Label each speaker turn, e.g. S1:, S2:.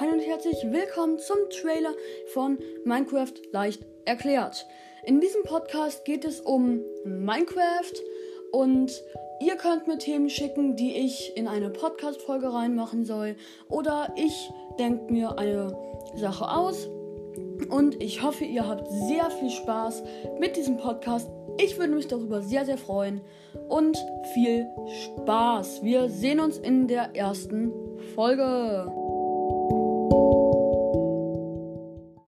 S1: Hallo und herzlich willkommen zum Trailer von Minecraft leicht erklärt. In diesem Podcast geht es um Minecraft und ihr könnt mir Themen schicken, die ich in eine Podcast-Folge reinmachen soll. Oder ich denke mir eine Sache aus. Und ich hoffe, ihr habt sehr viel Spaß mit diesem Podcast. Ich würde mich darüber sehr, sehr freuen. Und viel Spaß. Wir sehen uns in der ersten Folge.